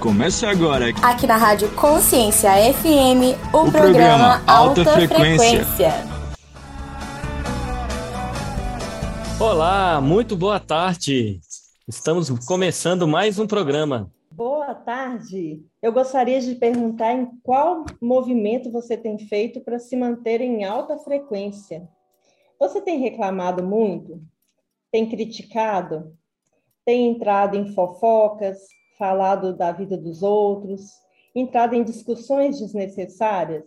Começa agora. Aqui na Rádio Consciência FM, o, o programa, programa Alta, Alta Frequência. Frequência. Olá, muito boa tarde. Estamos começando mais um programa. Boa tarde. Eu gostaria de perguntar em qual movimento você tem feito para se manter em alta frequência. Você tem reclamado muito? Tem criticado? Tem entrado em fofocas? Falado da vida dos outros, entrado em discussões desnecessárias,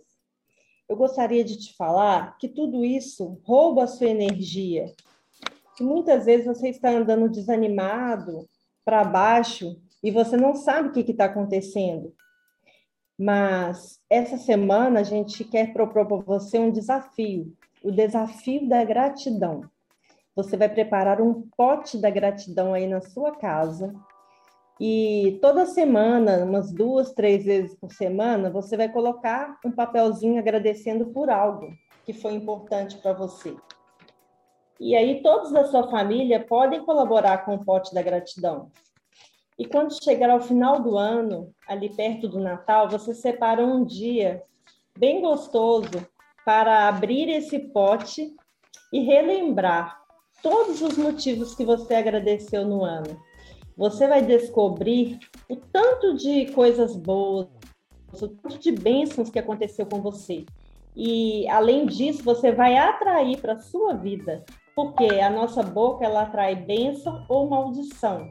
eu gostaria de te falar que tudo isso rouba a sua energia. Que muitas vezes você está andando desanimado, para baixo, e você não sabe o que está acontecendo. Mas essa semana a gente quer propor para você um desafio, o desafio da gratidão. Você vai preparar um pote da gratidão aí na sua casa e toda semana, umas duas, três vezes por semana, você vai colocar um papelzinho agradecendo por algo que foi importante para você. E aí todos da sua família podem colaborar com o pote da gratidão. E quando chegar ao final do ano, ali perto do Natal, você separa um dia bem gostoso para abrir esse pote e relembrar todos os motivos que você agradeceu no ano você vai descobrir o tanto de coisas boas, o tanto de bênçãos que aconteceu com você. E além disso, você vai atrair para sua vida, porque a nossa boca ela atrai bênção ou maldição.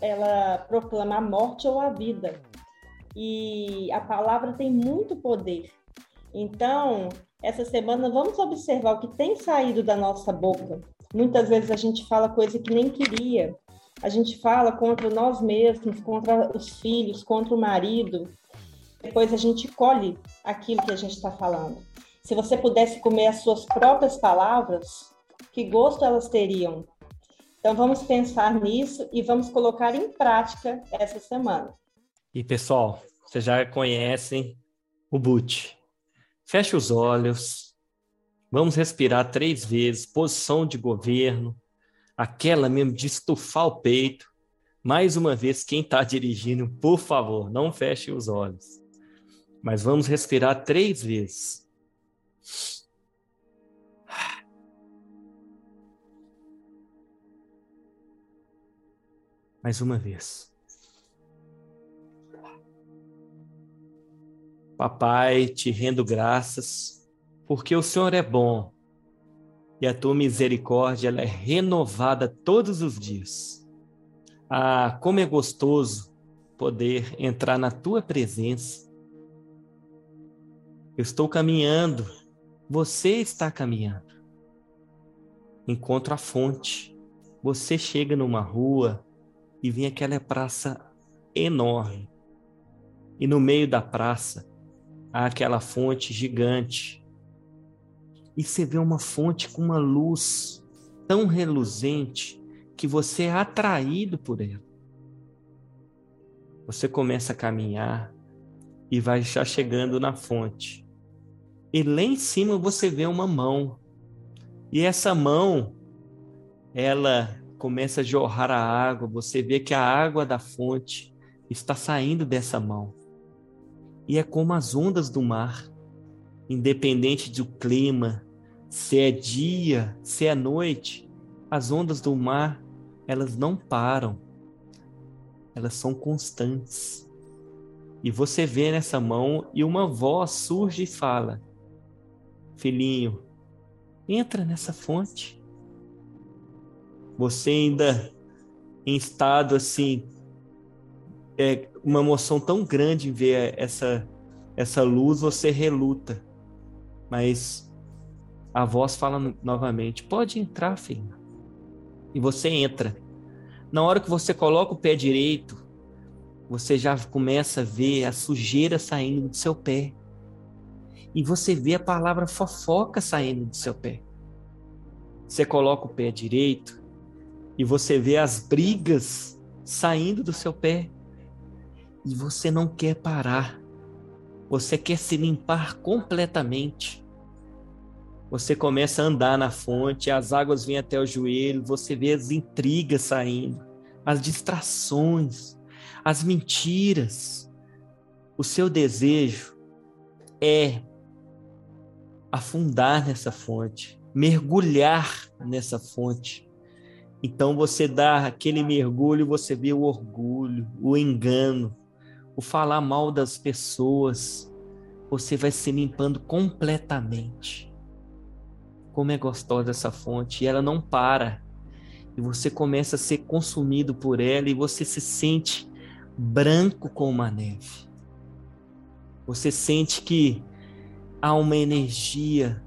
Ela proclama a morte ou a vida. E a palavra tem muito poder. Então, essa semana vamos observar o que tem saído da nossa boca. Muitas vezes a gente fala coisa que nem queria, a gente fala contra nós mesmos, contra os filhos, contra o marido. Depois a gente colhe aquilo que a gente está falando. Se você pudesse comer as suas próprias palavras, que gosto elas teriam? Então vamos pensar nisso e vamos colocar em prática essa semana. E pessoal, vocês já conhecem o boot. Feche os olhos. Vamos respirar três vezes, posição de governo aquela mesmo de estufar o peito. Mais uma vez, quem está dirigindo, por favor, não feche os olhos. Mas vamos respirar três vezes. Mais uma vez. Papai, te rendo graças, porque o Senhor é bom e a tua misericórdia ela é renovada todos os dias. Ah, como é gostoso poder entrar na tua presença. Eu estou caminhando, você está caminhando. Encontro a fonte. Você chega numa rua e vem aquela praça enorme. E no meio da praça há aquela fonte gigante e você vê uma fonte com uma luz tão reluzente que você é atraído por ela. Você começa a caminhar e vai já chegando na fonte. E lá em cima você vê uma mão. E essa mão, ela começa a jorrar a água. Você vê que a água da fonte está saindo dessa mão. E é como as ondas do mar independente do clima, se é dia, se é noite, as ondas do mar, elas não param. Elas são constantes. E você vê nessa mão e uma voz surge e fala: Filhinho, entra nessa fonte. Você ainda em estado assim, é uma emoção tão grande em ver essa essa luz, você reluta mas a voz fala novamente: pode entrar, filho. E você entra. Na hora que você coloca o pé direito, você já começa a ver a sujeira saindo do seu pé. E você vê a palavra fofoca saindo do seu pé. Você coloca o pé direito e você vê as brigas saindo do seu pé. E você não quer parar. Você quer se limpar completamente. Você começa a andar na fonte, as águas vêm até o joelho, você vê as intrigas saindo, as distrações, as mentiras. O seu desejo é afundar nessa fonte, mergulhar nessa fonte. Então você dá aquele mergulho, você vê o orgulho, o engano, o falar mal das pessoas. Você vai se limpando completamente. Como é gostosa essa fonte, e ela não para. E você começa a ser consumido por ela e você se sente branco como a neve. Você sente que há uma energia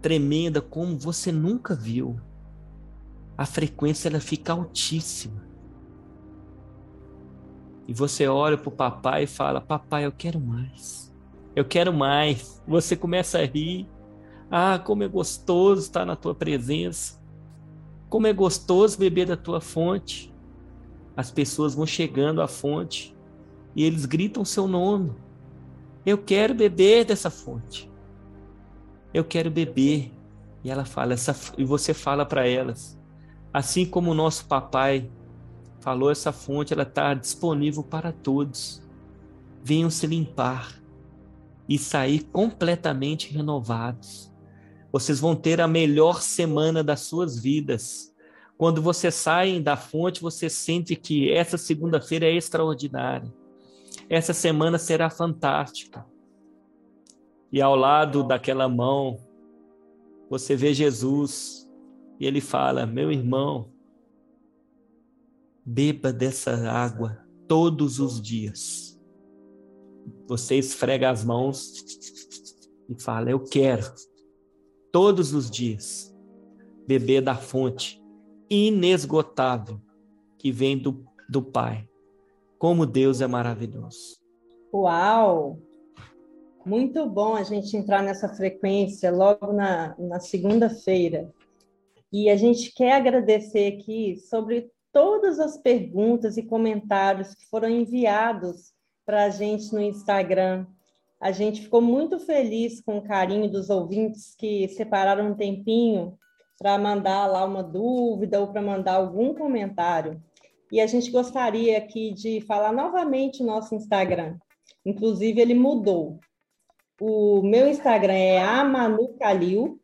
tremenda como você nunca viu. A frequência ela fica altíssima. E você olha para o papai e fala: Papai, eu quero mais. Eu quero mais. Você começa a rir. Ah, como é gostoso estar na tua presença. Como é gostoso beber da tua fonte. As pessoas vão chegando à fonte e eles gritam seu nome. Eu quero beber dessa fonte eu quero beber. E ela fala, essa, e você fala para elas, assim como o nosso papai falou, essa fonte ela está disponível para todos. Venham se limpar e sair completamente renovados. Vocês vão ter a melhor semana das suas vidas. Quando vocês saem da fonte, você sente que essa segunda-feira é extraordinária. Essa semana será fantástica. E ao lado daquela mão, você vê Jesus e ele fala: Meu irmão, beba dessa água todos os dias. Você esfrega as mãos e fala: Eu quero todos os dias beber da fonte inesgotável que vem do, do Pai. Como Deus é maravilhoso. Uau! Muito bom a gente entrar nessa frequência logo na, na segunda-feira. E a gente quer agradecer aqui sobre todas as perguntas e comentários que foram enviados para a gente no Instagram. A gente ficou muito feliz com o carinho dos ouvintes que separaram um tempinho para mandar lá uma dúvida ou para mandar algum comentário. E a gente gostaria aqui de falar novamente o nosso Instagram. Inclusive, ele mudou. O meu Instagram é amanucalil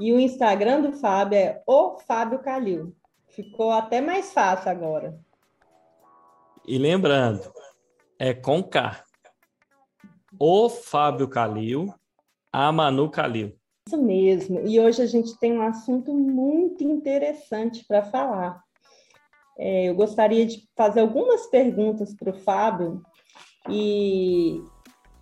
e o Instagram do Fábio é o Fábio Calil. Ficou até mais fácil agora. E lembrando, é com K. O Fábio Calil, a Manu Calil. Isso mesmo. E hoje a gente tem um assunto muito interessante para falar. É, eu gostaria de fazer algumas perguntas para o Fábio e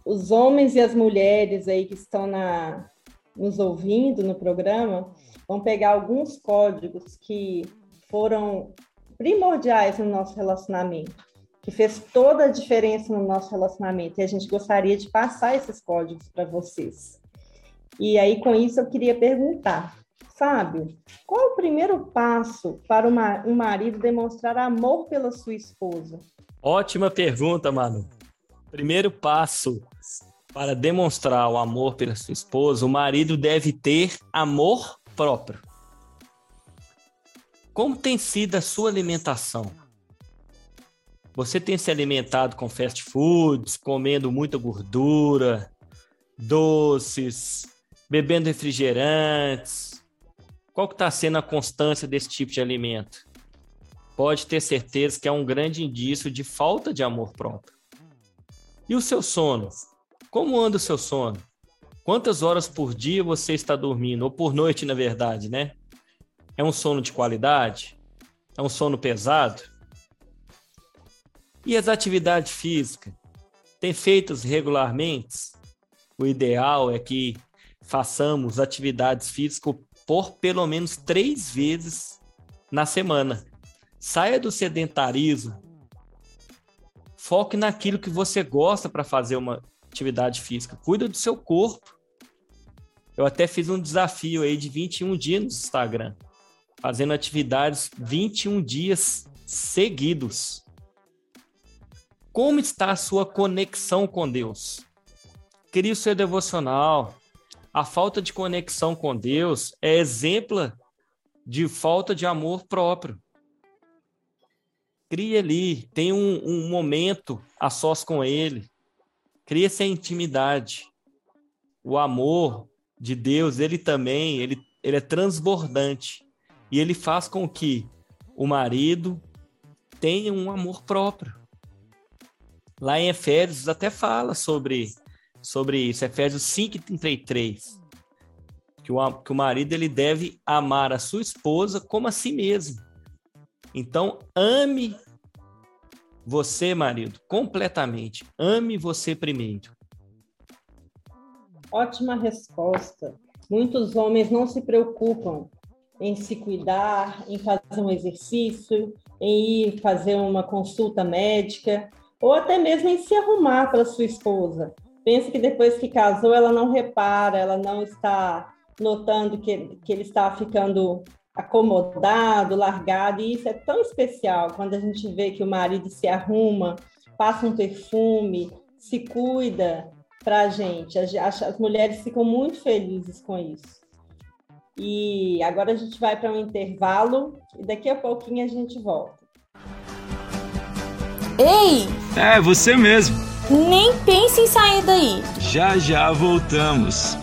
os homens e as mulheres aí que estão na, nos ouvindo no programa vão pegar alguns códigos que foram primordiais no nosso relacionamento, que fez toda a diferença no nosso relacionamento, e a gente gostaria de passar esses códigos para vocês. E aí, com isso, eu queria perguntar, Fábio, qual o primeiro passo para uma, um marido demonstrar amor pela sua esposa? Ótima pergunta, Manu. Primeiro passo para demonstrar o amor pela sua esposa, o marido deve ter amor próprio. Como tem sido a sua alimentação? Você tem se alimentado com fast foods, comendo muita gordura, doces, bebendo refrigerantes? Qual que está sendo a constância desse tipo de alimento? Pode ter certeza que é um grande indício de falta de amor próprio. E o seu sono? Como anda o seu sono? Quantas horas por dia você está dormindo? Ou por noite, na verdade, né? É um sono de qualidade? É um sono pesado? E as atividades físicas? Tem feitas regularmente? O ideal é que façamos atividades físicas por pelo menos três vezes na semana. Saia do sedentarismo, Foque naquilo que você gosta para fazer uma atividade física. Cuida do seu corpo. Eu até fiz um desafio aí de 21 dias no Instagram, fazendo atividades 21 dias seguidos. Como está a sua conexão com Deus? Crie o seu devocional. A falta de conexão com Deus é exemplo de falta de amor próprio. cria ali, tem um, um momento a sós com ele, cria-se a intimidade. O amor de Deus, ele também, ele, ele é transbordante. E ele faz com que o marido tenha um amor próprio. Lá em Efésios até fala sobre, sobre isso, Efésios 5, 33. Que o, que o marido ele deve amar a sua esposa como a si mesmo. Então, ame você, marido, completamente. Ame você primeiro. Ótima resposta. Muitos homens não se preocupam em se cuidar, em fazer um exercício, em ir fazer uma consulta médica, ou até mesmo em se arrumar para sua esposa. Pensa que depois que casou, ela não repara, ela não está notando que, que ele está ficando acomodado, largado, e isso é tão especial quando a gente vê que o marido se arruma, passa um perfume, se cuida para a gente. As, mulheres ficam muito felizes com isso. E agora a gente vai para um intervalo e daqui a pouquinho a gente volta. Ei! É, você mesmo. Nem pense em sair daí. Já já voltamos.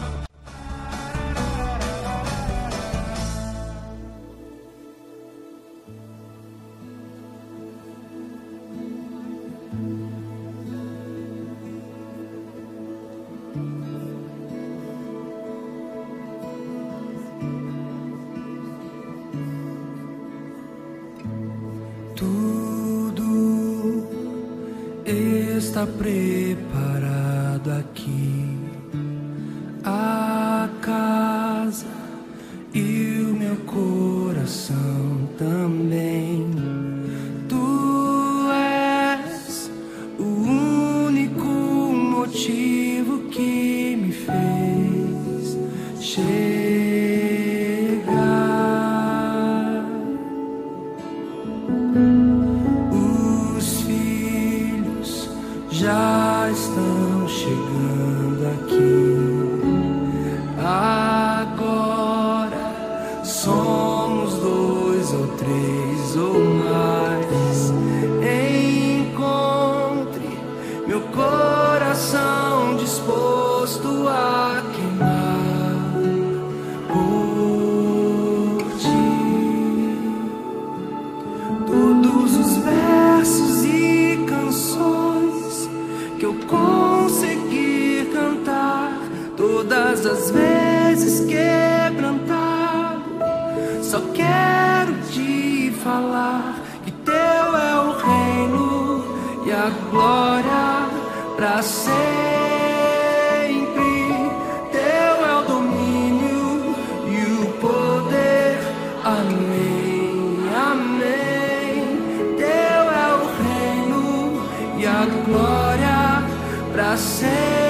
Amém, amém. Teu é o reino e a glória para sempre.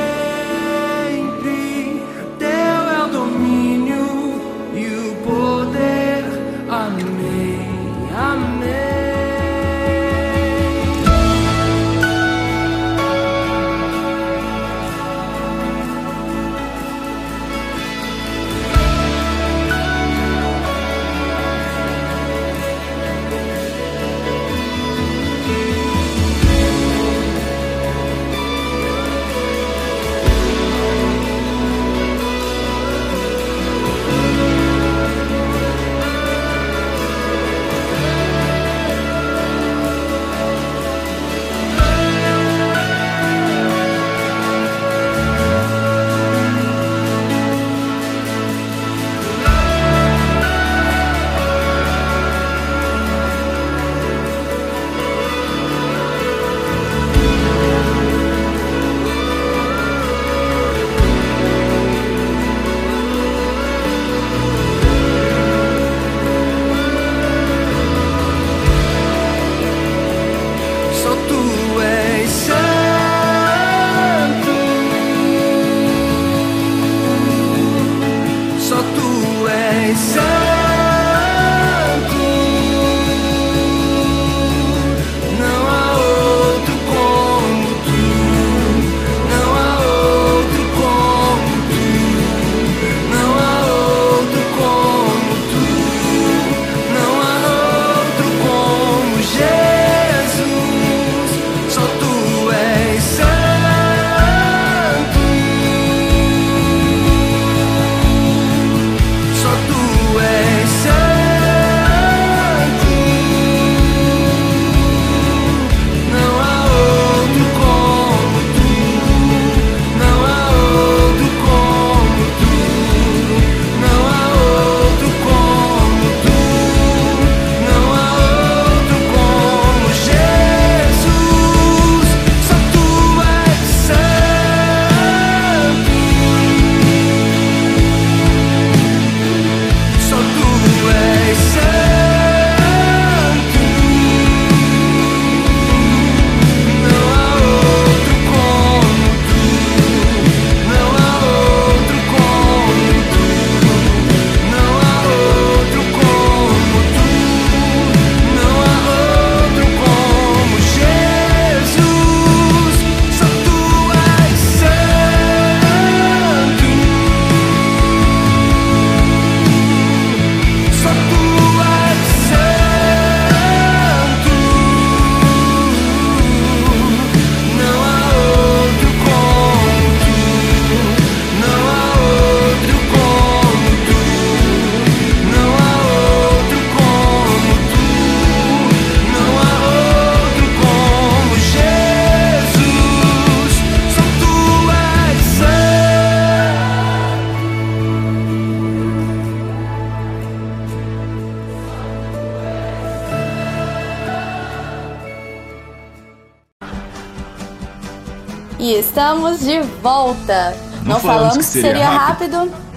Estamos de volta. Não, Não falamos, falamos que seria, seria rápido. rápido.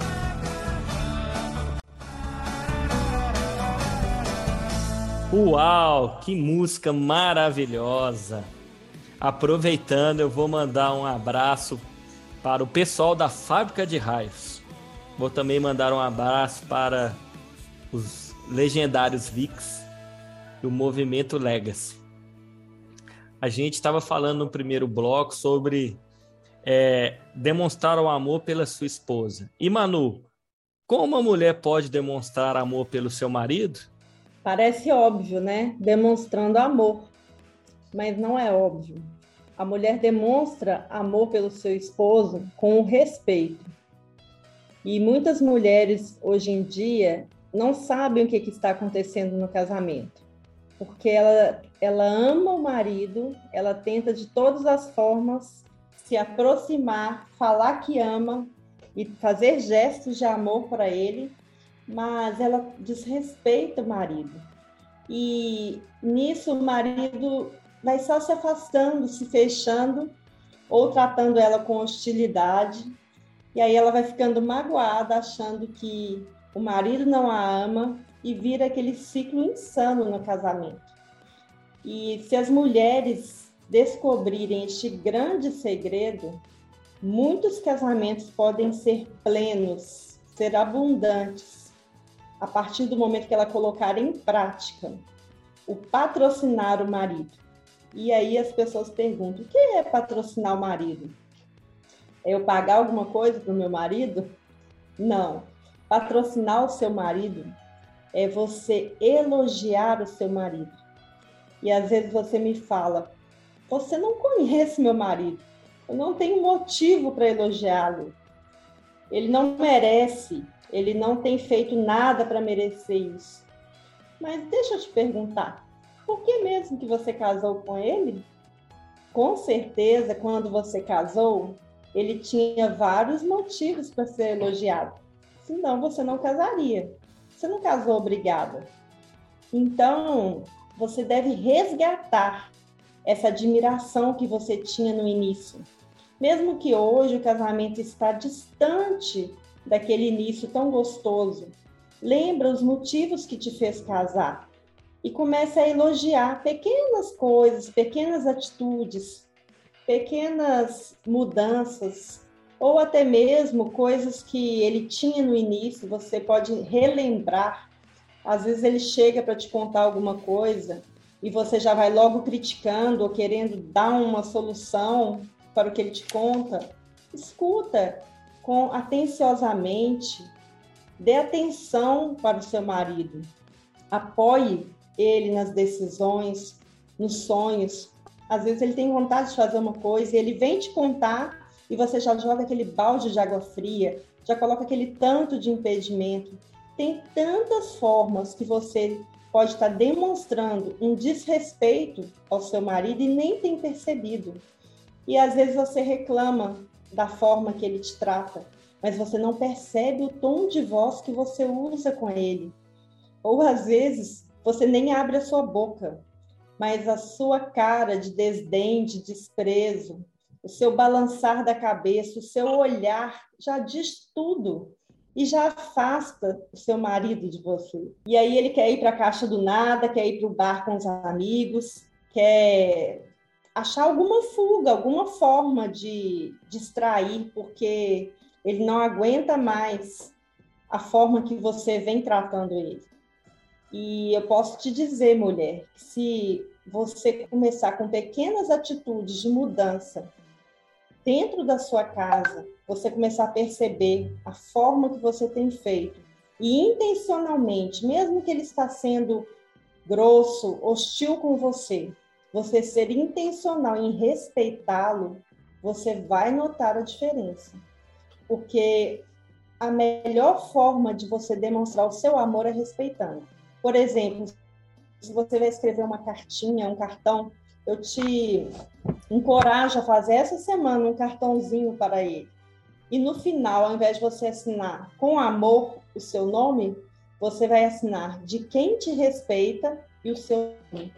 Uau, que música maravilhosa! Aproveitando, eu vou mandar um abraço para o pessoal da Fábrica de Raios. Vou também mandar um abraço para os legendários VIX do movimento Legacy. A gente estava falando no primeiro bloco sobre é, demonstrar o amor pela sua esposa. E Manu, como uma mulher pode demonstrar amor pelo seu marido? Parece óbvio, né? Demonstrando amor. Mas não é óbvio. A mulher demonstra amor pelo seu esposo com respeito. E muitas mulheres hoje em dia não sabem o que, que está acontecendo no casamento. Porque ela, ela ama o marido, ela tenta de todas as formas se aproximar, falar que ama e fazer gestos de amor para ele, mas ela desrespeita o marido. E nisso o marido vai só se afastando, se fechando, ou tratando ela com hostilidade. E aí ela vai ficando magoada, achando que o marido não a ama e vira aquele ciclo insano no casamento. E se as mulheres descobrirem este grande segredo, muitos casamentos podem ser plenos, ser abundantes, a partir do momento que ela colocar em prática o patrocinar o marido. E aí as pessoas perguntam: o que é patrocinar o marido? É eu pagar alguma coisa para o meu marido? Não. Patrocinar o seu marido é você elogiar o seu marido. E às vezes você me fala: você não conhece meu marido. Eu não tenho motivo para elogiá-lo. Ele não merece ele não tem feito nada para merecer isso. Mas deixa eu te perguntar, por que mesmo que você casou com ele? Com certeza, quando você casou, ele tinha vários motivos para ser elogiado. Senão você não casaria. Você não casou obrigada. Então, você deve resgatar essa admiração que você tinha no início. Mesmo que hoje o casamento está distante daquele início tão gostoso. Lembra os motivos que te fez casar e começa a elogiar pequenas coisas, pequenas atitudes, pequenas mudanças ou até mesmo coisas que ele tinha no início, você pode relembrar. Às vezes ele chega para te contar alguma coisa e você já vai logo criticando ou querendo dar uma solução para o que ele te conta. Escuta, com atenciosamente, dê atenção para o seu marido, apoie ele nas decisões, nos sonhos. Às vezes ele tem vontade de fazer uma coisa e ele vem te contar e você já joga aquele balde de água fria, já coloca aquele tanto de impedimento. Tem tantas formas que você pode estar demonstrando um desrespeito ao seu marido e nem tem percebido. E às vezes você reclama da forma que ele te trata, mas você não percebe o tom de voz que você usa com ele. Ou às vezes você nem abre a sua boca, mas a sua cara de desdém, de desprezo, o seu balançar da cabeça, o seu olhar já diz tudo e já afasta o seu marido de você. E aí ele quer ir para a caixa do nada, quer ir para o bar com os amigos, quer achar alguma fuga, alguma forma de distrair, porque ele não aguenta mais a forma que você vem tratando ele. E eu posso te dizer, mulher, que se você começar com pequenas atitudes de mudança dentro da sua casa, você começar a perceber a forma que você tem feito e intencionalmente, mesmo que ele está sendo grosso, hostil com você, você ser intencional em respeitá-lo, você vai notar a diferença. Porque a melhor forma de você demonstrar o seu amor é respeitando. Por exemplo, se você vai escrever uma cartinha, um cartão, eu te encorajo a fazer essa semana um cartãozinho para ele. E no final, ao invés de você assinar com amor o seu nome, você vai assinar de quem te respeita e o seu nome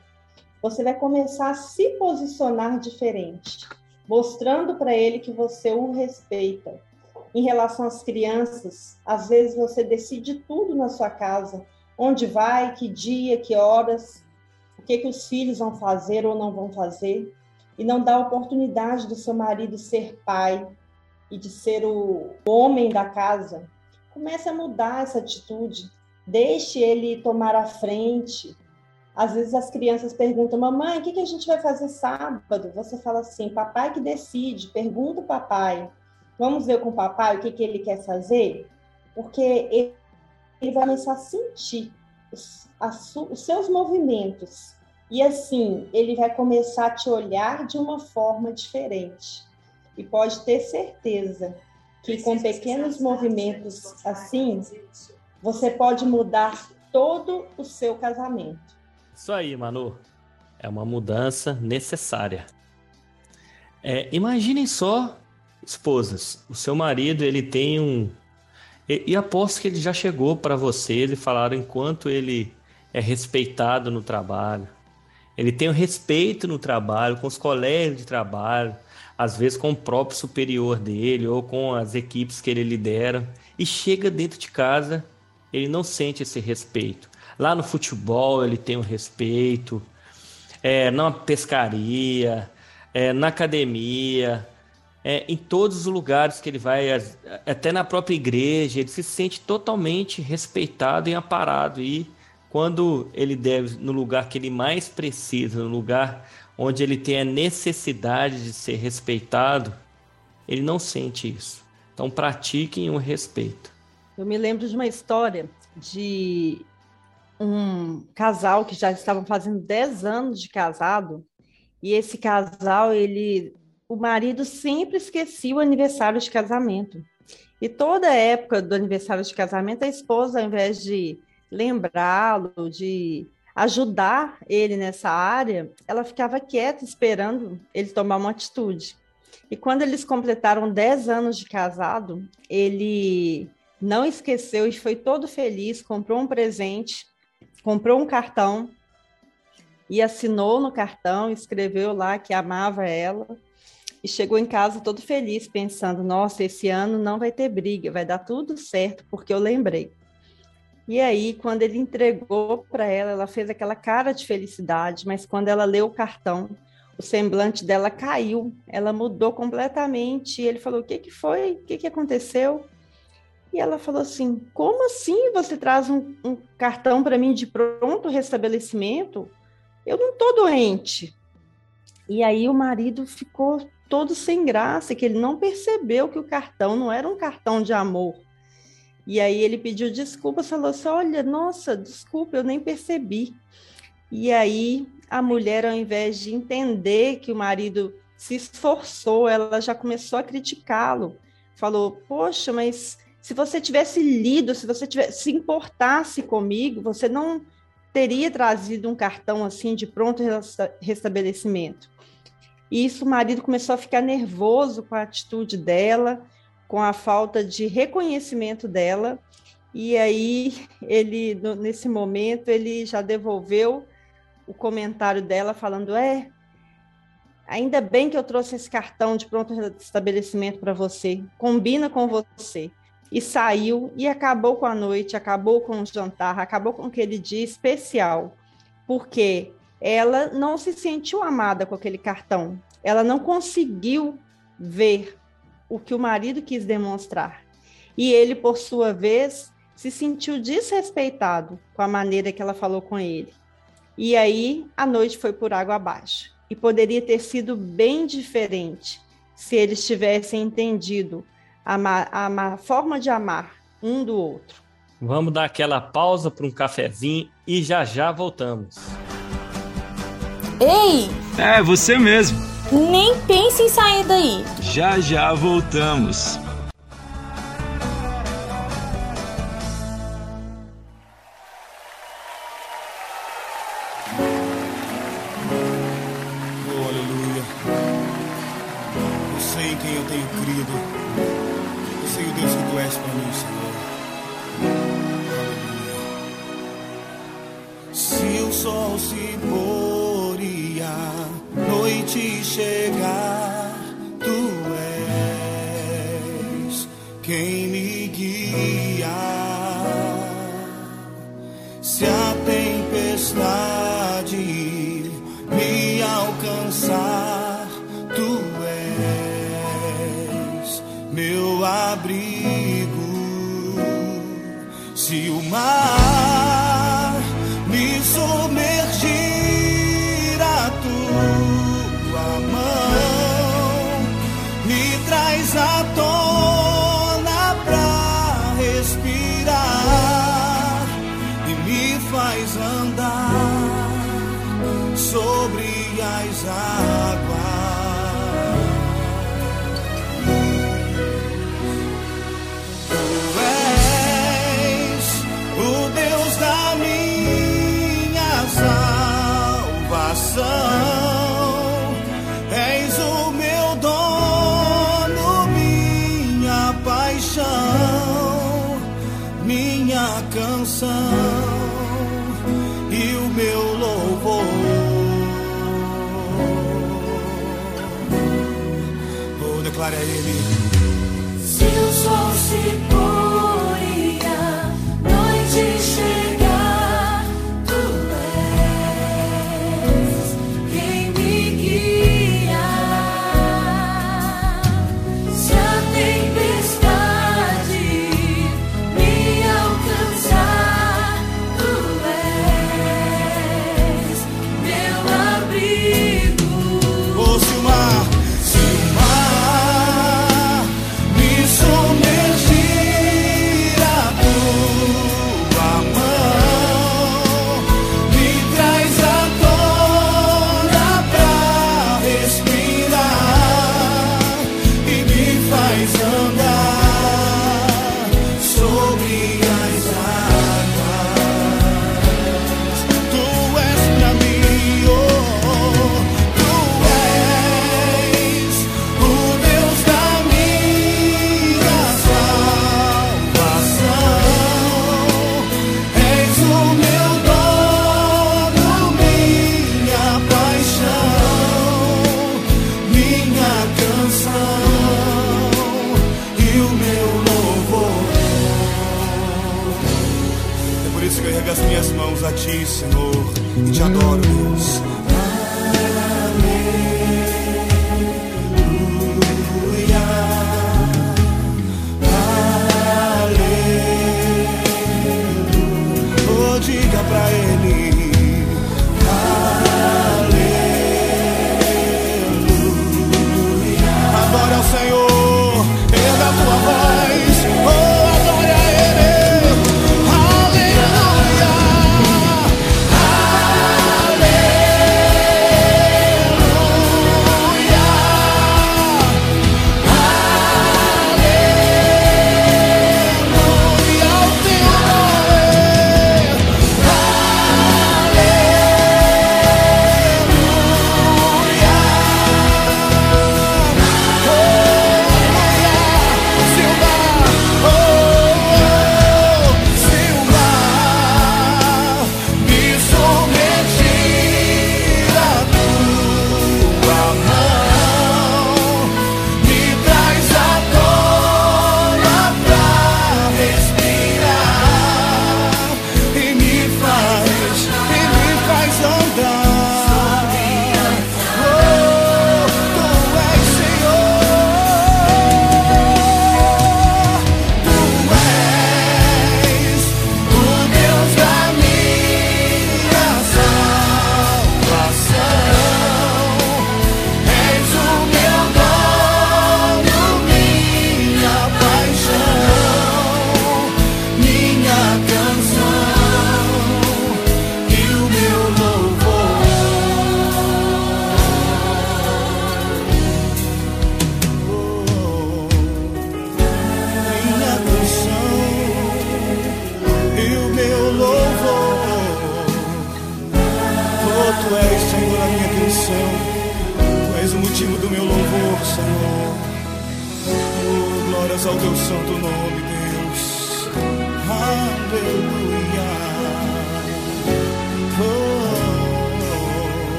você vai começar a se posicionar diferente. mostrando para ele que você o respeita. Em relação às crianças, às vezes você decide tudo na sua casa, onde vai, que dia, que horas, o que que os filhos vão fazer ou não vão fazer, e não dá oportunidade do seu marido ser pai e de ser o homem da casa. Comece a mudar essa atitude, deixe ele tomar a frente, às vezes as crianças perguntam, mamãe, o que, a gente vai fazer sábado? Você fala assim, papai que decide, pergunta o papai. Vamos ver com o papai o que, ele quer fazer? Porque ele, vai começar a sentir os seus movimentos. E assim, ele vai começar a te olhar de uma forma diferente. E pode ter certeza que com pequenos movimentos assim, você pode mudar todo o seu casamento. Isso aí, Manu. É uma mudança necessária. É, imaginem só, esposas, o seu marido ele tem um e, e aposto que ele já chegou para você, ele falaram enquanto ele é respeitado no trabalho. Ele tem o respeito no trabalho, com os colegas de trabalho, às vezes com o próprio superior dele ou com as equipes que ele lidera. E chega dentro de casa, ele não sente esse respeito. Lá no futebol ele tem um respeito, é, na pescaria, é, na academia, é, em todos os lugares que ele vai, até na própria igreja, ele se sente totalmente respeitado e amparado. E quando ele deve, no lugar que ele mais precisa, no lugar onde ele tem a necessidade de ser respeitado, ele não sente isso. Então pratiquem o respeito. Eu me lembro de uma história de um casal que já estavam fazendo 10 anos de casado, e esse casal, ele, o marido sempre esquecia o aniversário de casamento. E toda época do aniversário de casamento, a esposa, ao invés de lembrá-lo, de ajudar ele nessa área, ela ficava quieta esperando ele tomar uma atitude. E quando eles completaram 10 anos de casado, ele não esqueceu e foi todo feliz, comprou um presente comprou um cartão e assinou no cartão, escreveu lá que amava ela e chegou em casa todo feliz, pensando: nossa, esse ano não vai ter briga, vai dar tudo certo, porque eu lembrei. E aí, quando ele entregou para ela, ela fez aquela cara de felicidade, mas quando ela leu o cartão, o semblante dela caiu, ela mudou completamente. E ele falou: O que, que foi? O que, que aconteceu? E ela falou assim: Como assim você traz um, um cartão para mim de pronto restabelecimento? Eu não estou doente. E aí o marido ficou todo sem graça, que ele não percebeu que o cartão não era um cartão de amor. E aí ele pediu desculpas, falou assim: Olha, nossa, desculpa, eu nem percebi. E aí a mulher, ao invés de entender que o marido se esforçou, ela já começou a criticá-lo. Falou: Poxa, mas se você tivesse lido, se você tivesse, se importasse comigo, você não teria trazido um cartão assim de pronto restabelecimento. E isso o marido começou a ficar nervoso com a atitude dela, com a falta de reconhecimento dela. E aí ele nesse momento ele já devolveu o comentário dela falando: "É, ainda bem que eu trouxe esse cartão de pronto estabelecimento para você. Combina com você e saiu e acabou com a noite, acabou com o jantar, acabou com aquele dia especial, porque ela não se sentiu amada com aquele cartão. Ela não conseguiu ver o que o marido quis demonstrar. E ele, por sua vez, se sentiu desrespeitado com a maneira que ela falou com ele. E aí a noite foi por água abaixo. E poderia ter sido bem diferente se eles tivessem entendido a, a forma de amar um do outro. Vamos dar aquela pausa para um cafezinho e já já voltamos. Ei! É, você mesmo. Nem pense em sair daí. Já já voltamos.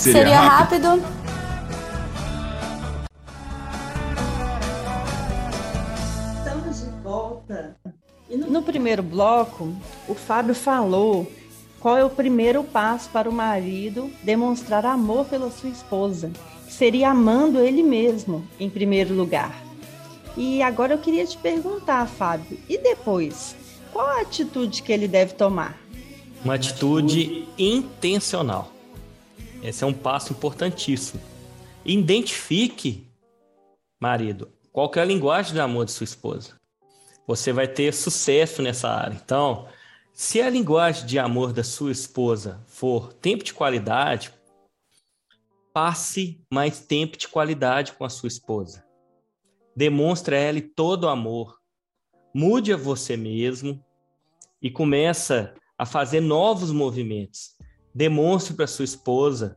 Seria seria rápido. Estamos de No primeiro bloco, o Fábio falou qual é o primeiro passo para o marido demonstrar amor pela sua esposa, que seria amando ele mesmo, em primeiro lugar. E agora eu queria te perguntar, Fábio, e depois? Qual a atitude que ele deve tomar? Uma atitude intencional. Esse é um passo importantíssimo. Identifique, marido, qual é a linguagem de amor de sua esposa. Você vai ter sucesso nessa área. Então, se a linguagem de amor da sua esposa for tempo de qualidade, passe mais tempo de qualidade com a sua esposa. Demonstre a ela todo o amor. Mude a você mesmo e começa a fazer novos movimentos. Demonstre para sua esposa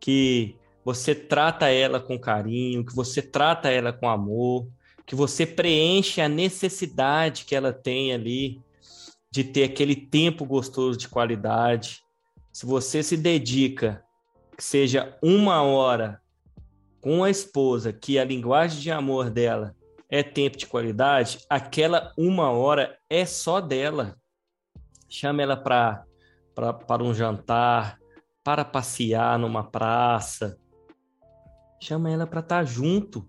que você trata ela com carinho, que você trata ela com amor, que você preenche a necessidade que ela tem ali de ter aquele tempo gostoso de qualidade. Se você se dedica, que seja uma hora com a esposa, que a linguagem de amor dela é tempo de qualidade, aquela uma hora é só dela. Chama ela para para um jantar, para passear numa praça. Chama ela para estar tá junto.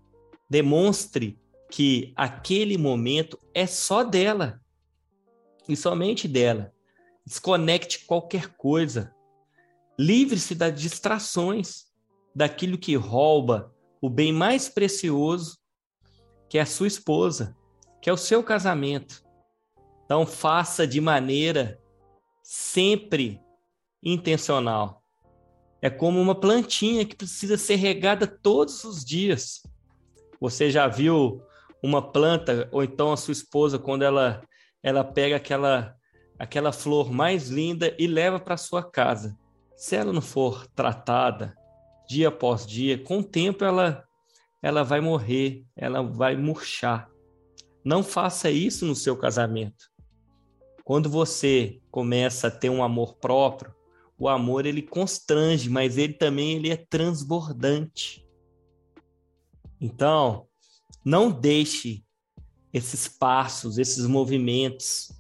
Demonstre que aquele momento é só dela e somente dela. Desconecte qualquer coisa. Livre-se das distrações, daquilo que rouba o bem mais precioso, que é a sua esposa, que é o seu casamento. Então, faça de maneira sempre intencional. É como uma plantinha que precisa ser regada todos os dias. Você já viu uma planta, ou então a sua esposa, quando ela ela pega aquela aquela flor mais linda e leva para sua casa. Se ela não for tratada dia após dia, com o tempo ela ela vai morrer, ela vai murchar. Não faça isso no seu casamento. Quando você começa a ter um amor próprio, o amor ele constrange, mas ele também ele é transbordante. Então, não deixe esses passos, esses movimentos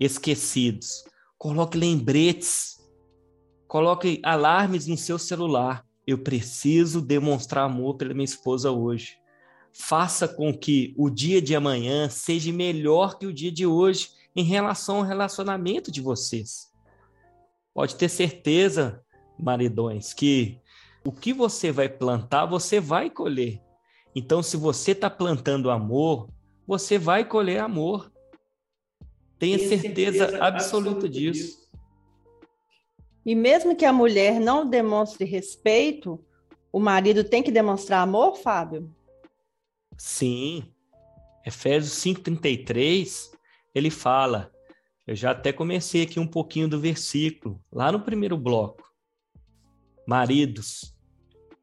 esquecidos. Coloque lembretes, coloque alarmes no seu celular. Eu preciso demonstrar amor pela minha esposa hoje. Faça com que o dia de amanhã seja melhor que o dia de hoje em relação ao relacionamento de vocês. Pode ter certeza, maridões, que o que você vai plantar, você vai colher. Então, se você está plantando amor, você vai colher amor. Tenha certeza, certeza absoluta disso. E mesmo que a mulher não demonstre respeito, o marido tem que demonstrar amor, Fábio? Sim. Efésios 5:33, ele fala, eu já até comecei aqui um pouquinho do versículo, lá no primeiro bloco. Maridos,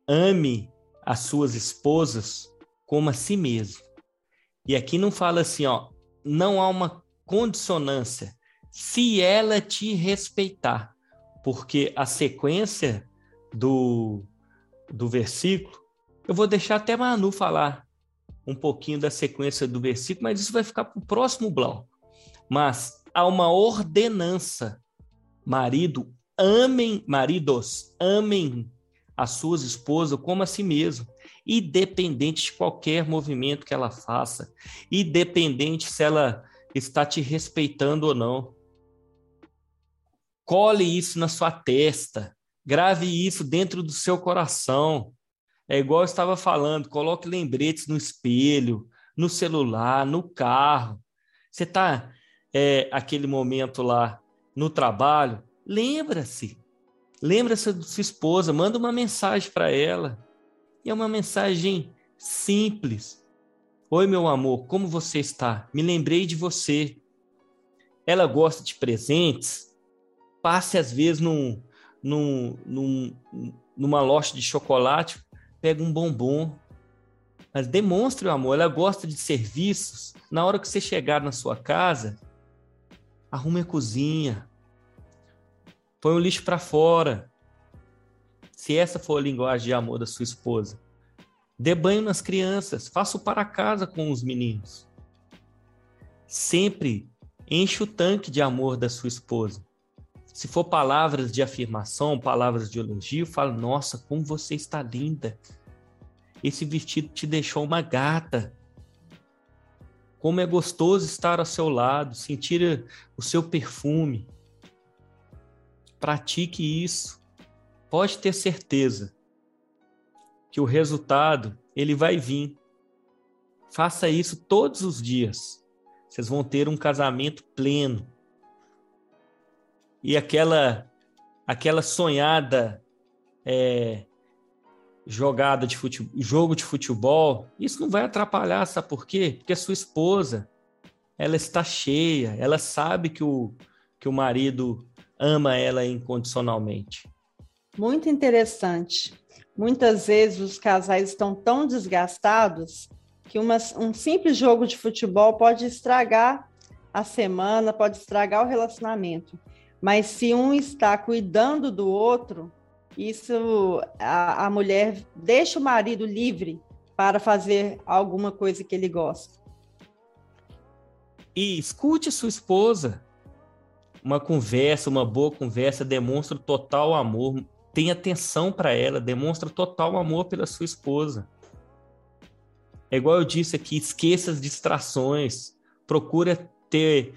ame as suas esposas como a si mesmo. E aqui não fala assim, ó, não há uma condissonância. Se ela te respeitar, porque a sequência do, do versículo, eu vou deixar até Manu falar um pouquinho da sequência do versículo, mas isso vai ficar para o próximo bloco. Mas há uma ordenança. Marido, amem, maridos, amem as suas esposas como a si mesmo independente de qualquer movimento que ela faça, independente se ela está te respeitando ou não. Cole isso na sua testa, grave isso dentro do seu coração. É igual eu estava falando, coloque lembretes no espelho, no celular, no carro. Você está é, aquele momento lá no trabalho, lembra-se. Lembra-se da sua esposa, manda uma mensagem para ela. E é uma mensagem simples. Oi, meu amor, como você está? Me lembrei de você. Ela gosta de presentes? Passe às vezes num, num, num, numa loja de chocolate, pega um bombom. Mas demonstre o amor. Ela gosta de serviços. Na hora que você chegar na sua casa, arrume a cozinha. Põe o lixo para fora se essa for a linguagem de amor da sua esposa. Dê banho nas crianças, faça o para casa com os meninos. sempre enche o tanque de amor da sua esposa. Se for palavras de afirmação, palavras de elogio, fala: Nossa, como você está linda. Esse vestido te deixou uma gata. Como é gostoso estar ao seu lado, sentir o seu perfume. Pratique isso. Pode ter certeza que o resultado ele vai vir. Faça isso todos os dias. Vocês vão ter um casamento pleno. E aquela aquela sonhada é, jogada de futebol, jogo de futebol, isso não vai atrapalhar, sabe por quê? Porque a sua esposa, ela está cheia, ela sabe que o, que o marido ama ela incondicionalmente. Muito interessante. Muitas vezes os casais estão tão desgastados que uma, um simples jogo de futebol pode estragar a semana, pode estragar o relacionamento. Mas se um está cuidando do outro, isso a, a mulher deixa o marido livre para fazer alguma coisa que ele gosta. E escute sua esposa. Uma conversa, uma boa conversa demonstra total amor. Tenha atenção para ela, demonstra total amor pela sua esposa. É igual eu disse aqui, esqueça as distrações. Procura ter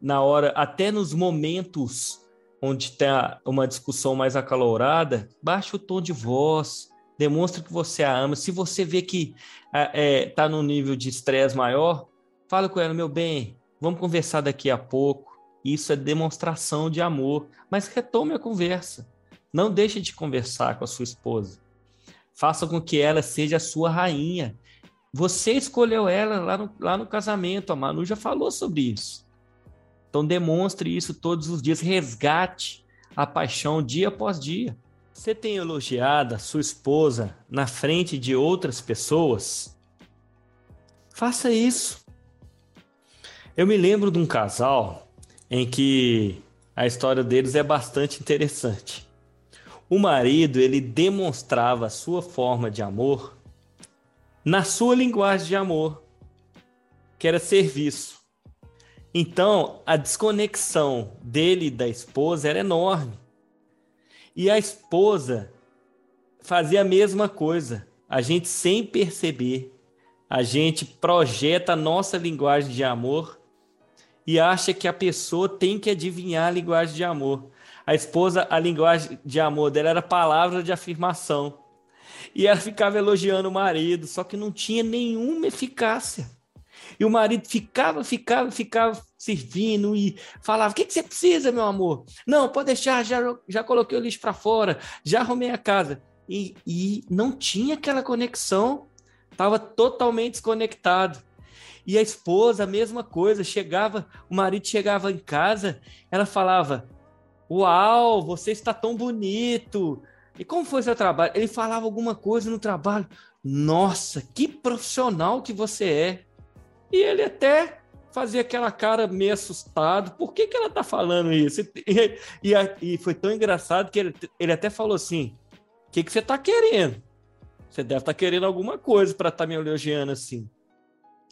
na hora, até nos momentos onde está uma discussão mais acalorada, baixe o tom de voz, demonstre que você a ama. Se você vê que está é, tá num nível de estresse maior, fala com ela, meu bem, vamos conversar daqui a pouco. Isso é demonstração de amor, mas retome a conversa. Não deixe de conversar com a sua esposa. Faça com que ela seja a sua rainha. Você escolheu ela lá no, lá no casamento, a Manu já falou sobre isso. Então demonstre isso todos os dias, resgate a paixão dia após dia. Você tem elogiado a sua esposa na frente de outras pessoas? Faça isso. Eu me lembro de um casal em que a história deles é bastante interessante. O marido, ele demonstrava a sua forma de amor na sua linguagem de amor, que era serviço. Então, a desconexão dele da esposa era enorme. E a esposa fazia a mesma coisa. A gente, sem perceber, a gente projeta a nossa linguagem de amor e acha que a pessoa tem que adivinhar a linguagem de amor. A esposa, a linguagem de amor dela era palavra de afirmação. E ela ficava elogiando o marido, só que não tinha nenhuma eficácia. E o marido ficava, ficava, ficava servindo e falava: O que, que você precisa, meu amor? Não, pode deixar, já, já coloquei o lixo para fora, já arrumei a casa. E, e não tinha aquela conexão, estava totalmente desconectado. E a esposa, a mesma coisa, chegava, o marido chegava em casa, ela falava: Uau, você está tão bonito. E como foi seu trabalho? Ele falava alguma coisa no trabalho. Nossa, que profissional que você é. E ele até fazia aquela cara meio assustado. Por que, que ela tá falando isso? E, e, e foi tão engraçado que ele, ele até falou assim: O que, que você tá querendo? Você deve estar tá querendo alguma coisa para estar tá me elogiando assim.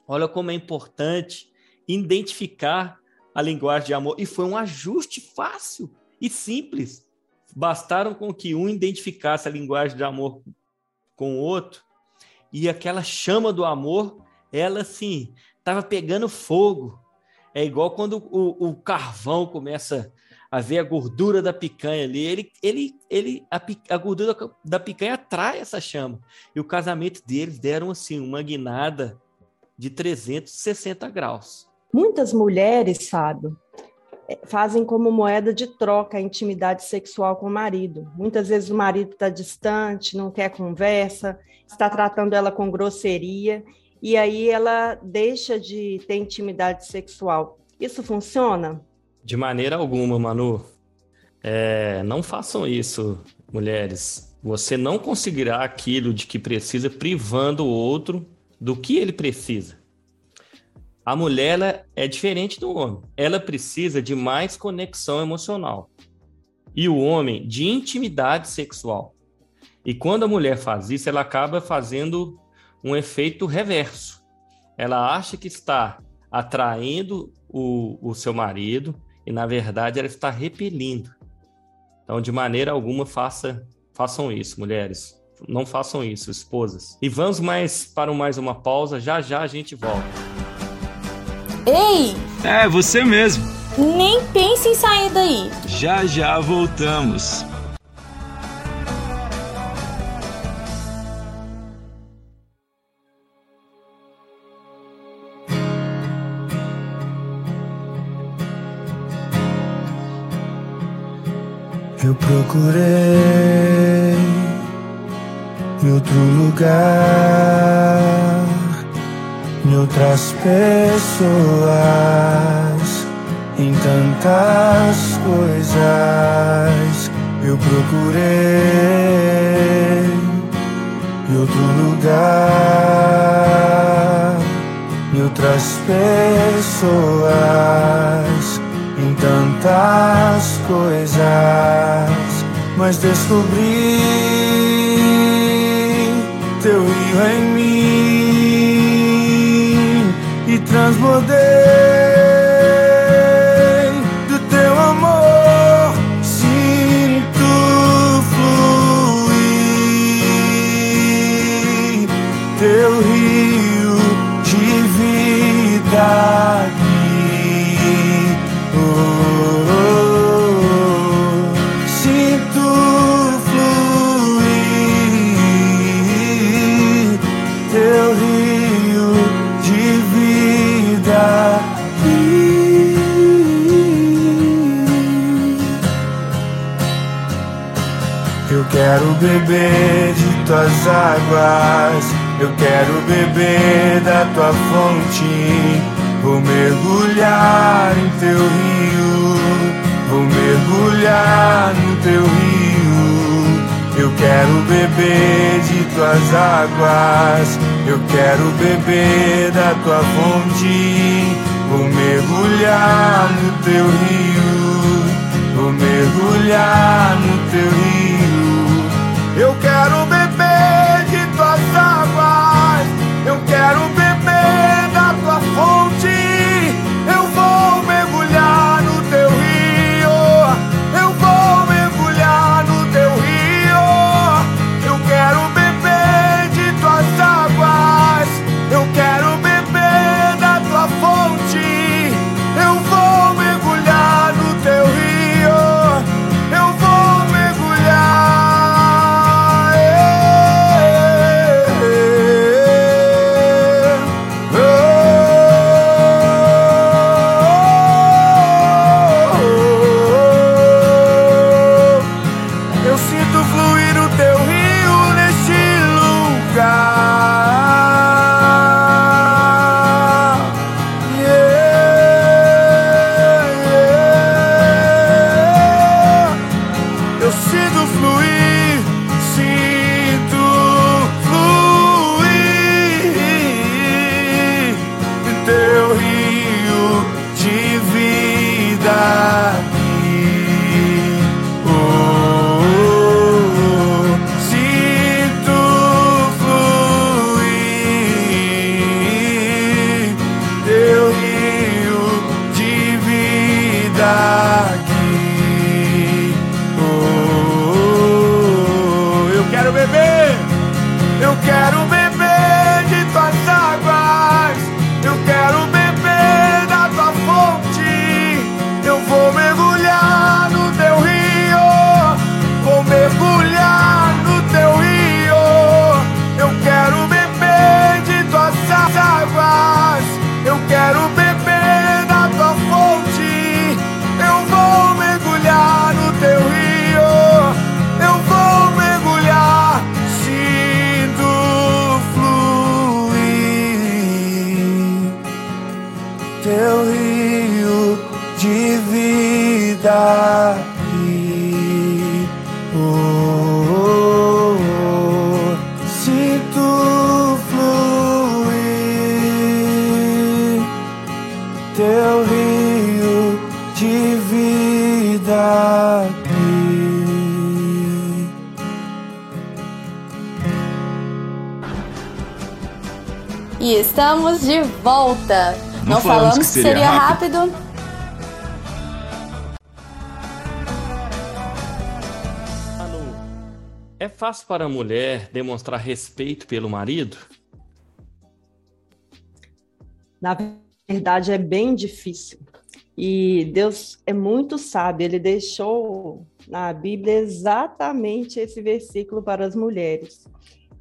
Olha como é importante identificar a linguagem de amor. E foi um ajuste fácil e simples. Bastaram com que um identificasse a linguagem de amor com o outro e aquela chama do amor, ela assim, estava pegando fogo. É igual quando o, o, carvão começa a ver a gordura da picanha ali. Ele, ele, ele, a, a gordura da picanha atrai essa chama. E o casamento deles deram assim uma guinada de 360 graus. Muitas mulheres, Fábio, é, fazem como moeda de troca a intimidade sexual com o marido. Muitas vezes o marido está distante, não quer conversa, está tratando ela com grosseria e aí ela deixa de ter intimidade sexual. Isso funciona? De maneira alguma, Manu. É, não façam isso, mulheres. Você não conseguirá aquilo de que precisa privando o outro do que ele precisa. A mulher é diferente do homem. Ela precisa de mais conexão emocional. E o homem de intimidade sexual. E quando a mulher faz isso, ela acaba fazendo um efeito reverso. Ela acha que está atraindo o, o seu marido e, na verdade, ela está repelindo. Então, de maneira alguma, faça, façam isso, mulheres. Não façam isso, esposas. E vamos mais para mais uma pausa. Já já a gente volta. Ei! É, você mesmo. Nem pense em sair daí. Já já voltamos. Eu procurei em outro lugar, em outras pessoas, em tantas coisas. Eu procurei em outro lugar, em outras pessoas, em tantas coisas, mas descobri teu rio em mim águas, eu quero beber da tua fonte. Vou mergulhar no teu rio, vou mergulhar no teu rio. Eu quero beber de tuas águas, eu quero beber estamos de volta. Não, Não falamos que seria rápido. Manu, é fácil para a mulher demonstrar respeito pelo marido? Na verdade, é bem difícil. E Deus é muito sábio, ele deixou na Bíblia exatamente esse versículo para as mulheres.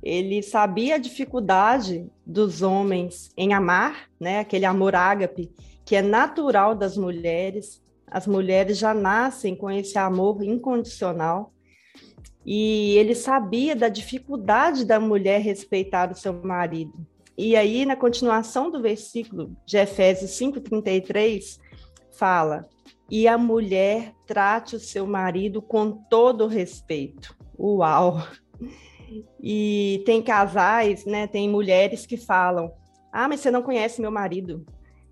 Ele sabia a dificuldade dos homens em amar, né, aquele amor ágape, que é natural das mulheres. As mulheres já nascem com esse amor incondicional. E ele sabia da dificuldade da mulher respeitar o seu marido. E aí, na continuação do versículo de Efésios 5,33, fala: E a mulher trate o seu marido com todo respeito. Uau! E tem casais, né? Tem mulheres que falam: Ah, mas você não conhece meu marido.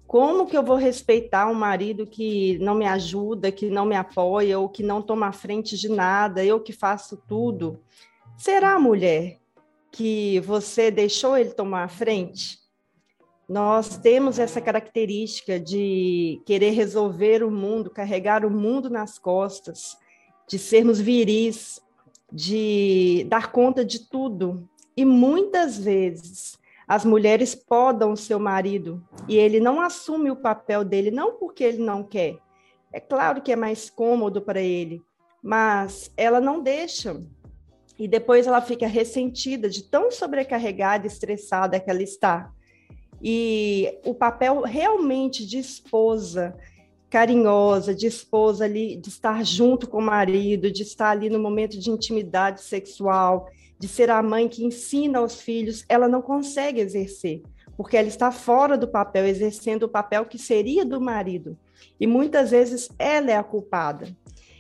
Como que eu vou respeitar um marido que não me ajuda, que não me apoia, ou que não toma frente de nada, eu que faço tudo? Será, mulher, que você deixou ele tomar a frente? Nós temos essa característica de querer resolver o mundo, carregar o mundo nas costas, de sermos viris, de dar conta de tudo. E muitas vezes as mulheres podam o seu marido e ele não assume o papel dele, não porque ele não quer. É claro que é mais cômodo para ele, mas ela não deixa. E depois ela fica ressentida de tão sobrecarregada e estressada que ela está. E o papel realmente de esposa carinhosa, de esposa ali, de estar junto com o marido, de estar ali no momento de intimidade sexual, de ser a mãe que ensina aos filhos, ela não consegue exercer, porque ela está fora do papel, exercendo o papel que seria do marido. E muitas vezes ela é a culpada.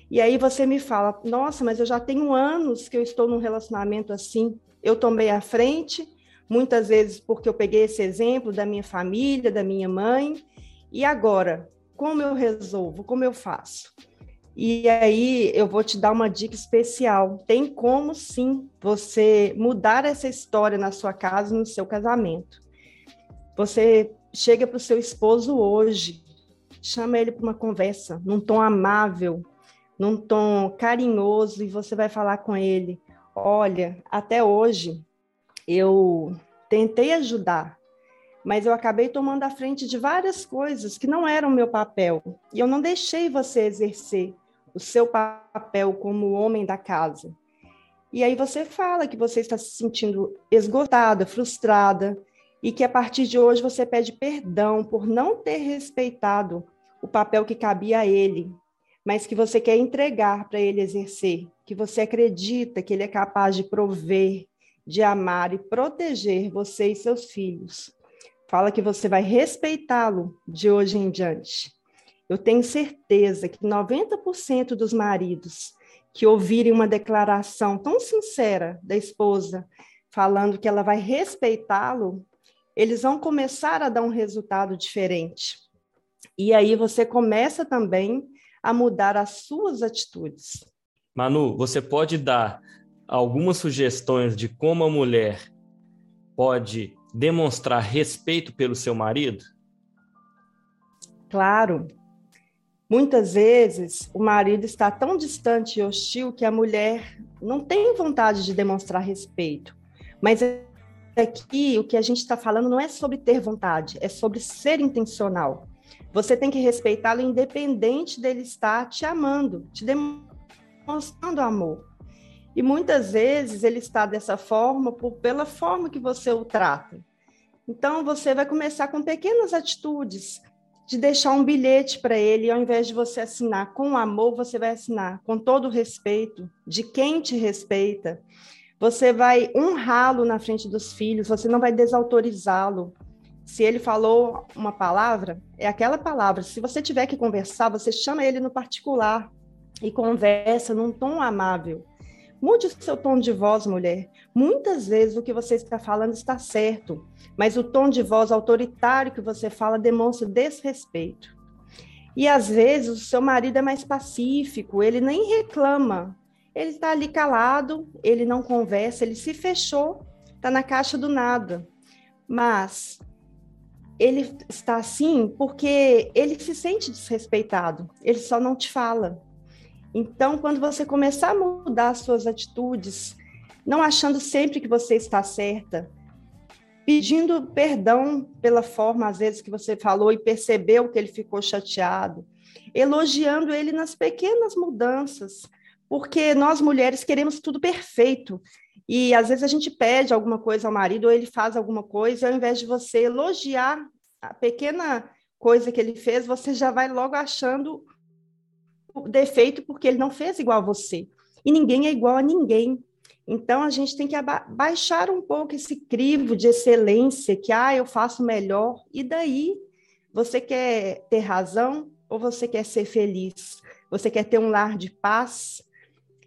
E aí você me fala: "Nossa, mas eu já tenho anos que eu estou num relacionamento assim. Eu tomei a frente, muitas vezes porque eu peguei esse exemplo da minha família, da minha mãe, e agora como eu resolvo? Como eu faço? E aí eu vou te dar uma dica especial. Tem como sim você mudar essa história na sua casa, no seu casamento. Você chega para o seu esposo hoje, chama ele para uma conversa, num tom amável, num tom carinhoso, e você vai falar com ele: Olha, até hoje eu tentei ajudar, mas eu acabei tomando a frente de várias coisas que não eram meu papel. E eu não deixei você exercer o seu papel como homem da casa. E aí você fala que você está se sentindo esgotada, frustrada, e que a partir de hoje você pede perdão por não ter respeitado o papel que cabia a ele, mas que você quer entregar para ele exercer, que você acredita que ele é capaz de prover, de amar e proteger você e seus filhos. Fala que você vai respeitá-lo de hoje em diante. Eu tenho certeza que 90% dos maridos que ouvirem uma declaração tão sincera da esposa, falando que ela vai respeitá-lo, eles vão começar a dar um resultado diferente. E aí você começa também a mudar as suas atitudes. Manu, você pode dar algumas sugestões de como a mulher pode demonstrar respeito pelo seu marido? Claro. Muitas vezes o marido está tão distante e hostil que a mulher não tem vontade de demonstrar respeito. Mas aqui o que a gente está falando não é sobre ter vontade, é sobre ser intencional. Você tem que respeitá-lo independente dele estar te amando, te demonstrando amor. E muitas vezes ele está dessa forma por, pela forma que você o trata. Então, você vai começar com pequenas atitudes, de deixar um bilhete para ele, ao invés de você assinar com amor, você vai assinar com todo respeito, de quem te respeita. Você vai honrá-lo na frente dos filhos, você não vai desautorizá-lo. Se ele falou uma palavra, é aquela palavra. Se você tiver que conversar, você chama ele no particular e conversa num tom amável. Mude o seu tom de voz, mulher. Muitas vezes o que você está falando está certo, mas o tom de voz autoritário que você fala demonstra desrespeito. E às vezes o seu marido é mais pacífico, ele nem reclama. Ele está ali calado, ele não conversa, ele se fechou, está na caixa do nada. Mas ele está assim porque ele se sente desrespeitado, ele só não te fala. Então, quando você começar a mudar as suas atitudes, não achando sempre que você está certa, pedindo perdão pela forma, às vezes, que você falou e percebeu que ele ficou chateado, elogiando ele nas pequenas mudanças, porque nós mulheres queremos tudo perfeito. E às vezes a gente pede alguma coisa ao marido ou ele faz alguma coisa, ao invés de você elogiar a pequena coisa que ele fez, você já vai logo achando defeito porque ele não fez igual a você. E ninguém é igual a ninguém. Então a gente tem que baixar um pouco esse crivo de excelência que ah, eu faço melhor. E daí, você quer ter razão ou você quer ser feliz? Você quer ter um lar de paz?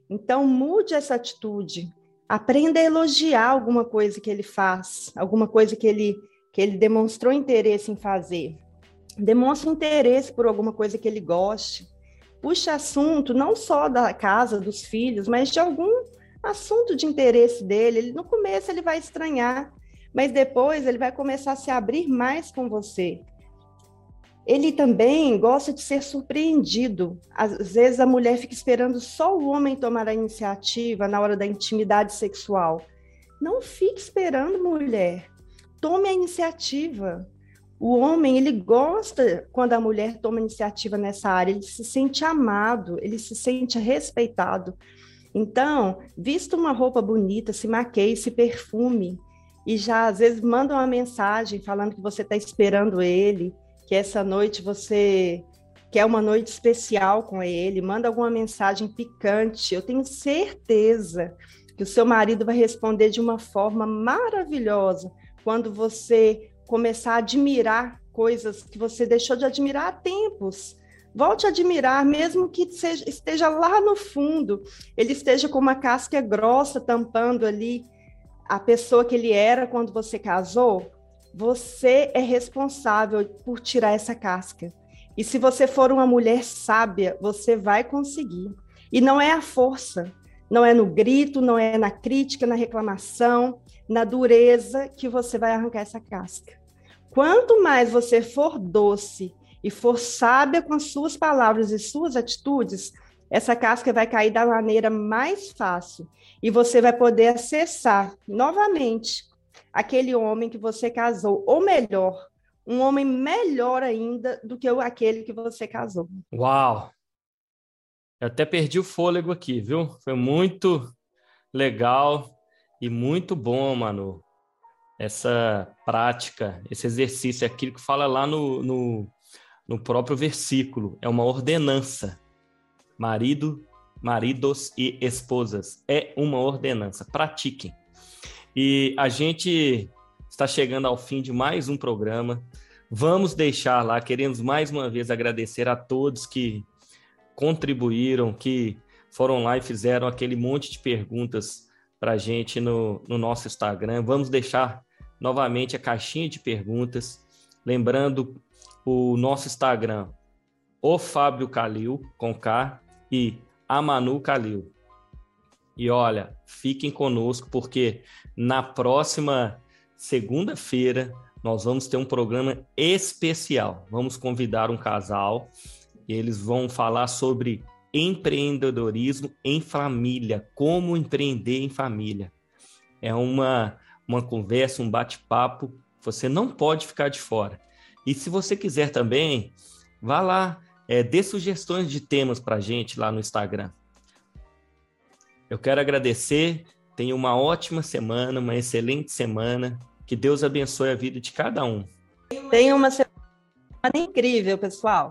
Então mude essa atitude. Aprenda a elogiar alguma coisa que ele faz, alguma coisa que ele que ele demonstrou interesse em fazer. Demonstre interesse por alguma coisa que ele goste. Puxe assunto não só da casa, dos filhos, mas de algum assunto de interesse dele. Ele, no começo ele vai estranhar, mas depois ele vai começar a se abrir mais com você. Ele também gosta de ser surpreendido. Às vezes a mulher fica esperando só o homem tomar a iniciativa na hora da intimidade sexual. Não fique esperando, mulher tome a iniciativa. O homem, ele gosta quando a mulher toma iniciativa nessa área, ele se sente amado, ele se sente respeitado. Então, vista uma roupa bonita, se maqueie, se perfume, e já às vezes manda uma mensagem falando que você está esperando ele, que essa noite você quer uma noite especial com ele, manda alguma mensagem picante. Eu tenho certeza que o seu marido vai responder de uma forma maravilhosa, quando você começar a admirar coisas que você deixou de admirar há tempos. Volte a admirar, mesmo que seja, esteja lá no fundo, ele esteja com uma casca grossa tampando ali a pessoa que ele era quando você casou. Você é responsável por tirar essa casca. E se você for uma mulher sábia, você vai conseguir. E não é a força, não é no grito, não é na crítica, na reclamação, na dureza que você vai arrancar essa casca. Quanto mais você for doce e for sábia com as suas palavras e suas atitudes, essa casca vai cair da maneira mais fácil e você vai poder acessar novamente aquele homem que você casou, ou melhor, um homem melhor ainda do que aquele que você casou. Uau! Eu até perdi o fôlego aqui, viu? Foi muito legal e muito bom, Manu, essa prática, esse exercício, é aquilo que fala lá no, no, no próprio versículo, é uma ordenança. Marido, maridos e esposas, é uma ordenança. Pratiquem. E a gente está chegando ao fim de mais um programa. Vamos deixar lá, queremos mais uma vez agradecer a todos que contribuíram, que foram lá e fizeram aquele monte de perguntas para a gente no, no nosso Instagram. Vamos deixar novamente a caixinha de perguntas. Lembrando o nosso Instagram, o Fábio Calil, com K, e a Manu Calil. E olha, fiquem conosco, porque na próxima segunda-feira nós vamos ter um programa especial. Vamos convidar um casal e eles vão falar sobre empreendedorismo em família, como empreender em família. É uma, uma conversa, um bate-papo, você não pode ficar de fora. E se você quiser também, vá lá, é, dê sugestões de temas para gente lá no Instagram. Eu quero agradecer, tenha uma ótima semana, uma excelente semana, que Deus abençoe a vida de cada um. Tenha uma semana incrível, pessoal.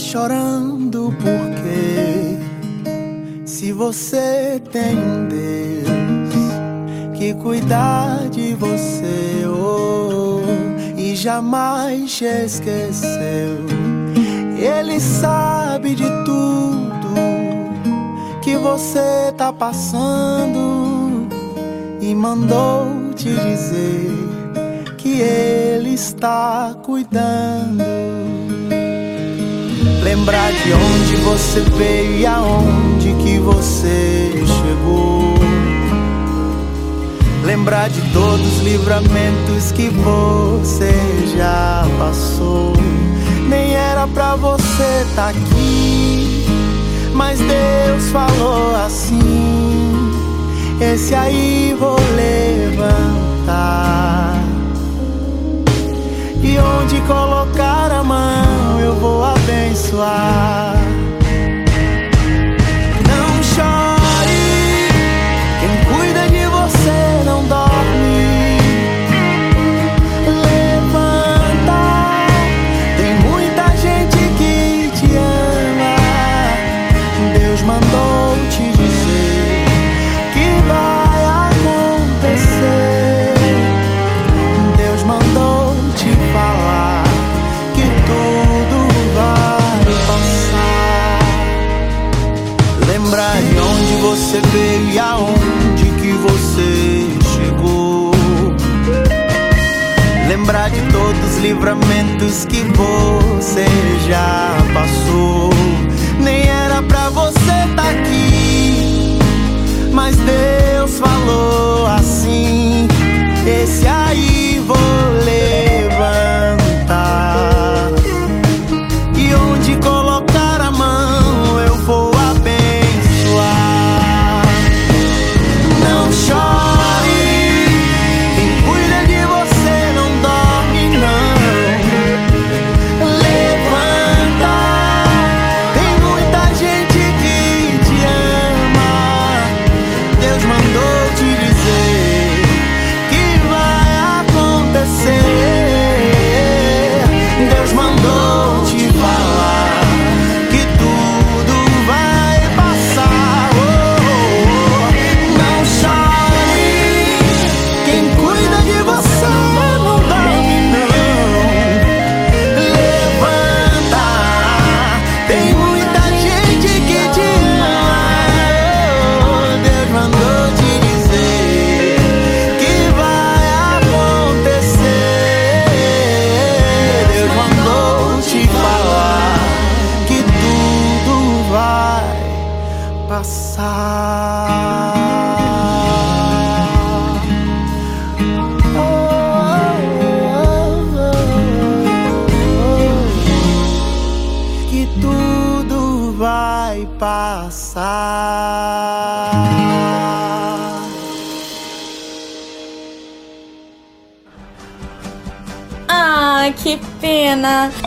Chorando porque se você tem um Deus que cuidar de você oh, e jamais te esqueceu, Ele sabe de tudo que você tá passando e mandou te dizer que Ele está cuidando. Lembrar de onde você veio e aonde que você chegou. Lembrar de todos os livramentos que você já passou. Nem era pra você tá aqui, mas Deus falou assim: Esse aí vou levantar. E onde colocar a mão eu vou abençoar. Livramentos que você já passou. Nem era pra você estar aqui, mas Deus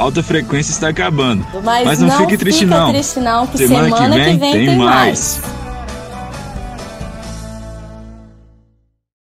Alta frequência está acabando. Mas, Mas não fique triste, não. triste não, que Semana semana, que vem tem tem mais. mais.